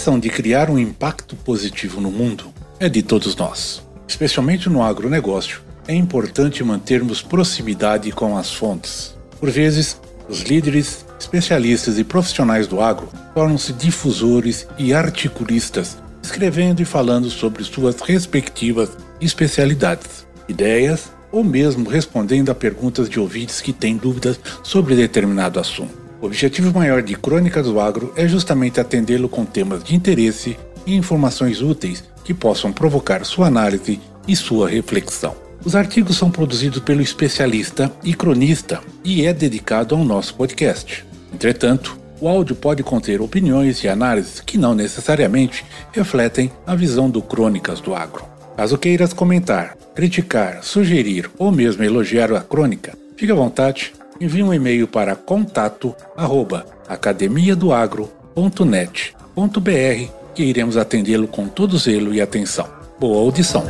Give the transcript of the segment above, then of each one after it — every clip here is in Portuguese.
Missão de criar um impacto positivo no mundo é de todos nós. Especialmente no agronegócio, é importante mantermos proximidade com as fontes. Por vezes, os líderes, especialistas e profissionais do agro tornam-se difusores e articulistas, escrevendo e falando sobre suas respectivas especialidades, ideias ou mesmo respondendo a perguntas de ouvintes que têm dúvidas sobre determinado assunto. O objetivo maior de Crônicas do Agro é justamente atendê-lo com temas de interesse e informações úteis que possam provocar sua análise e sua reflexão. Os artigos são produzidos pelo especialista e cronista e é dedicado ao nosso podcast. Entretanto, o áudio pode conter opiniões e análises que não necessariamente refletem a visão do Crônicas do Agro. Caso queiras comentar, criticar, sugerir ou mesmo elogiar a crônica, fique à vontade envie um e-mail para contato arroba academiadoagro.net.br que iremos atendê-lo com todo zelo e atenção. Boa audição!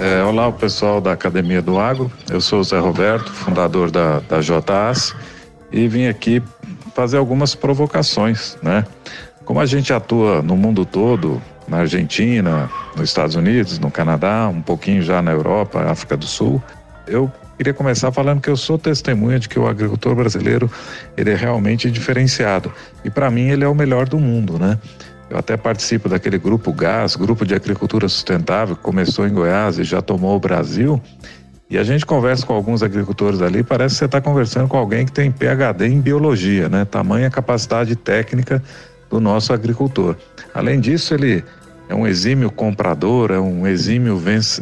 É, olá, o pessoal da Academia do Agro. Eu sou o Zé Roberto, fundador da, da JAS, e vim aqui fazer algumas provocações, né? Como a gente atua no mundo todo, na Argentina, nos Estados Unidos, no Canadá, um pouquinho já na Europa, África do Sul. Eu queria começar falando que eu sou testemunha de que o agricultor brasileiro ele é realmente diferenciado e para mim ele é o melhor do mundo, né? Eu até participo daquele grupo GAS, Grupo de Agricultura Sustentável, que começou em Goiás e já tomou o Brasil. E a gente conversa com alguns agricultores ali, parece que você está conversando com alguém que tem PhD em biologia, né? Tamanha capacidade técnica do nosso agricultor. Além disso, ele é um exímio comprador, é um exímio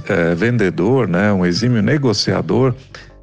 é, vendedor, né? um exímio negociador.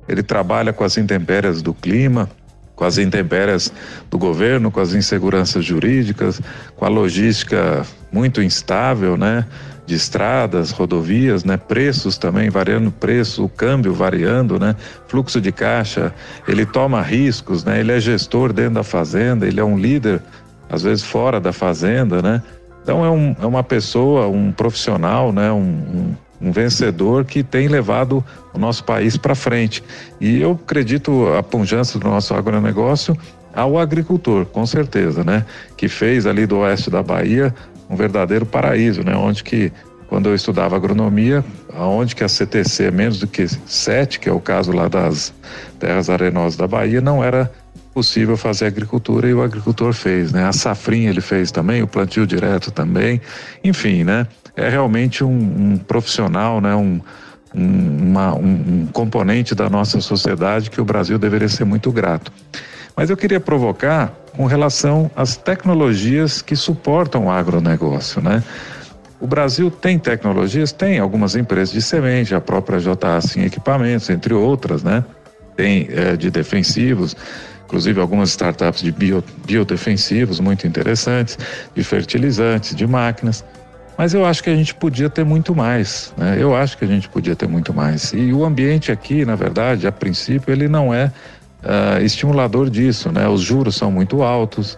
Ele trabalha com as intempéries do clima, com as intempéries do governo, com as inseguranças jurídicas, com a logística muito instável, né? De estradas, rodovias, né? Preços também variando preço, o câmbio variando, né? Fluxo de caixa, ele toma riscos, né? Ele é gestor dentro da fazenda, ele é um líder às vezes fora da fazenda, né? Então é, um, é uma pessoa, um profissional, né? Um, um, um vencedor que tem levado o nosso país para frente. E eu acredito a pujança do nosso agronegócio ao agricultor, com certeza, né? Que fez ali do oeste da Bahia um verdadeiro paraíso, né? Onde que quando eu estudava agronomia, aonde que a CTC menos do que 7, que é o caso lá das terras arenosas da Bahia, não era possível fazer agricultura e o agricultor fez, né? A safrinha ele fez também, o plantio direto também, enfim, né? É realmente um, um profissional, né? Um, um, uma, um, componente da nossa sociedade que o Brasil deveria ser muito grato. Mas eu queria provocar com relação às tecnologias que suportam o agronegócio, né? O Brasil tem tecnologias, tem algumas empresas de semente, a própria JA em equipamentos, entre outras, né? Tem é, de defensivos, inclusive algumas startups de bio, biodefensivos muito interessantes, de fertilizantes, de máquinas. Mas eu acho que a gente podia ter muito mais, né? Eu acho que a gente podia ter muito mais. E o ambiente aqui, na verdade, a princípio, ele não é uh, estimulador disso, né? Os juros são muito altos,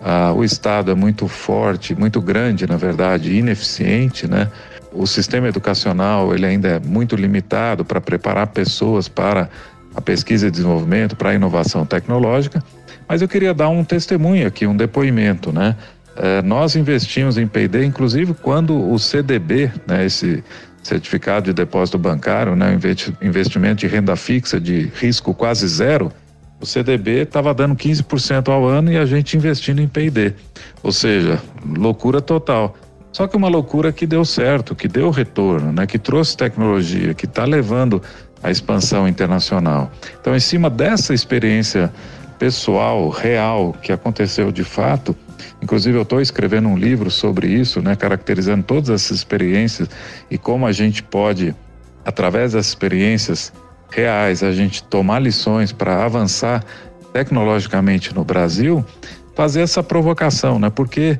uh, o Estado é muito forte, muito grande, na verdade, ineficiente, né? O sistema educacional ele ainda é muito limitado para preparar pessoas para a pesquisa e desenvolvimento, para a inovação tecnológica, mas eu queria dar um testemunho aqui, um depoimento, né? É, nós investimos em P&D, inclusive quando o CDB, né, esse certificado de depósito bancário, né, investimento de renda fixa de risco quase zero, o CDB estava dando 15% ao ano e a gente investindo em P&D. Ou seja, loucura total. Só que uma loucura que deu certo, que deu retorno, né, que trouxe tecnologia, que está levando a expansão internacional. Então, em cima dessa experiência pessoal, real, que aconteceu de fato, inclusive eu estou escrevendo um livro sobre isso, né, caracterizando todas essas experiências e como a gente pode, através dessas experiências, reais, a gente tomar lições para avançar tecnologicamente no Brasil, fazer essa provocação, né? Porque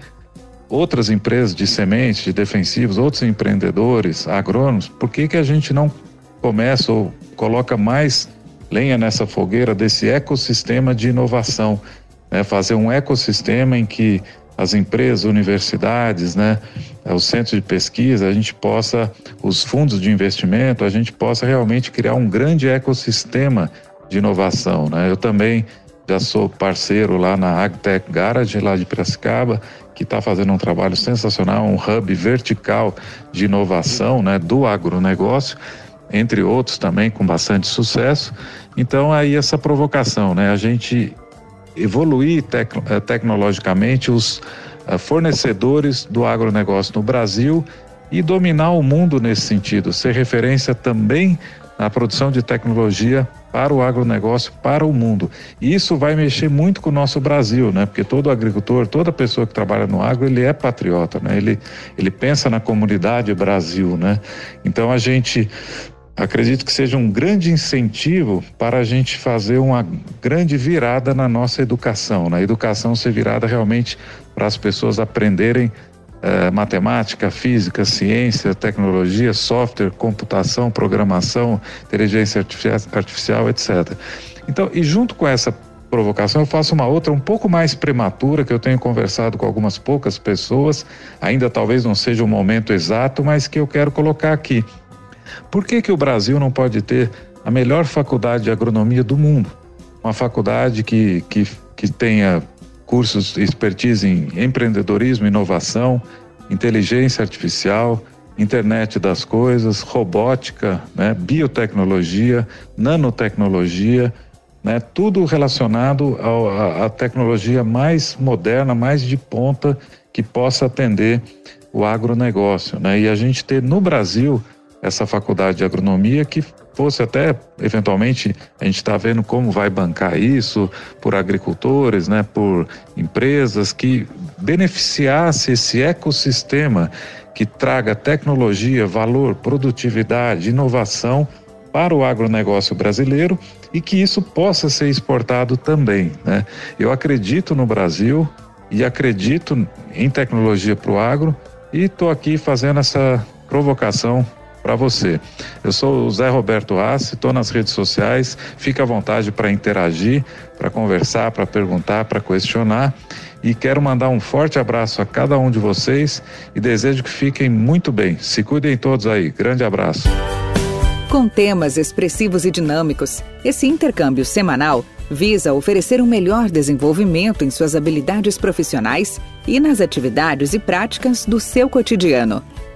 outras empresas de sementes, de defensivos, outros empreendedores, agrônomos, por que, que a gente não começa ou coloca mais lenha nessa fogueira desse ecossistema de inovação? Né? Fazer um ecossistema em que as empresas, universidades, né, os centros de pesquisa, a gente possa, os fundos de investimento, a gente possa realmente criar um grande ecossistema de inovação. Né? Eu também já sou parceiro lá na AgTech Garage, lá de Piracicaba, que está fazendo um trabalho sensacional, um hub vertical de inovação né, do agronegócio, entre outros também com bastante sucesso. Então, aí essa provocação, né? A gente evoluir tec eh, tecnologicamente os uh, fornecedores do agronegócio no Brasil e dominar o mundo nesse sentido, ser referência também na produção de tecnologia para o agronegócio, para o mundo. E isso vai mexer muito com o nosso Brasil, né? Porque todo agricultor, toda pessoa que trabalha no agro, ele é patriota, né? Ele, ele pensa na comunidade Brasil, né? Então a gente acredito que seja um grande incentivo para a gente fazer uma grande virada na nossa educação, na educação ser virada realmente para as pessoas aprenderem eh, matemática, física, ciência, tecnologia, software, computação, programação, inteligência artificial, etc. Então, e junto com essa provocação, eu faço uma outra um pouco mais prematura, que eu tenho conversado com algumas poucas pessoas, ainda talvez não seja o momento exato, mas que eu quero colocar aqui. Por que, que o Brasil não pode ter a melhor faculdade de agronomia do mundo? Uma faculdade que, que, que tenha cursos expertise em empreendedorismo, inovação, inteligência artificial, internet das coisas, robótica, né, biotecnologia, nanotecnologia, né, tudo relacionado à tecnologia mais moderna, mais de ponta que possa atender o agronegócio. Né? E a gente ter no Brasil essa faculdade de agronomia que fosse até eventualmente a gente está vendo como vai bancar isso por agricultores, né, por empresas que beneficiasse esse ecossistema que traga tecnologia, valor, produtividade, inovação para o agronegócio brasileiro e que isso possa ser exportado também. Né? Eu acredito no Brasil e acredito em tecnologia para o agro e estou aqui fazendo essa provocação para você. Eu sou o Zé Roberto Assi, estou nas redes sociais, fica à vontade para interagir, para conversar, para perguntar, para questionar. E quero mandar um forte abraço a cada um de vocês e desejo que fiquem muito bem. Se cuidem todos aí. Grande abraço. Com temas expressivos e dinâmicos, esse intercâmbio semanal visa oferecer um melhor desenvolvimento em suas habilidades profissionais e nas atividades e práticas do seu cotidiano.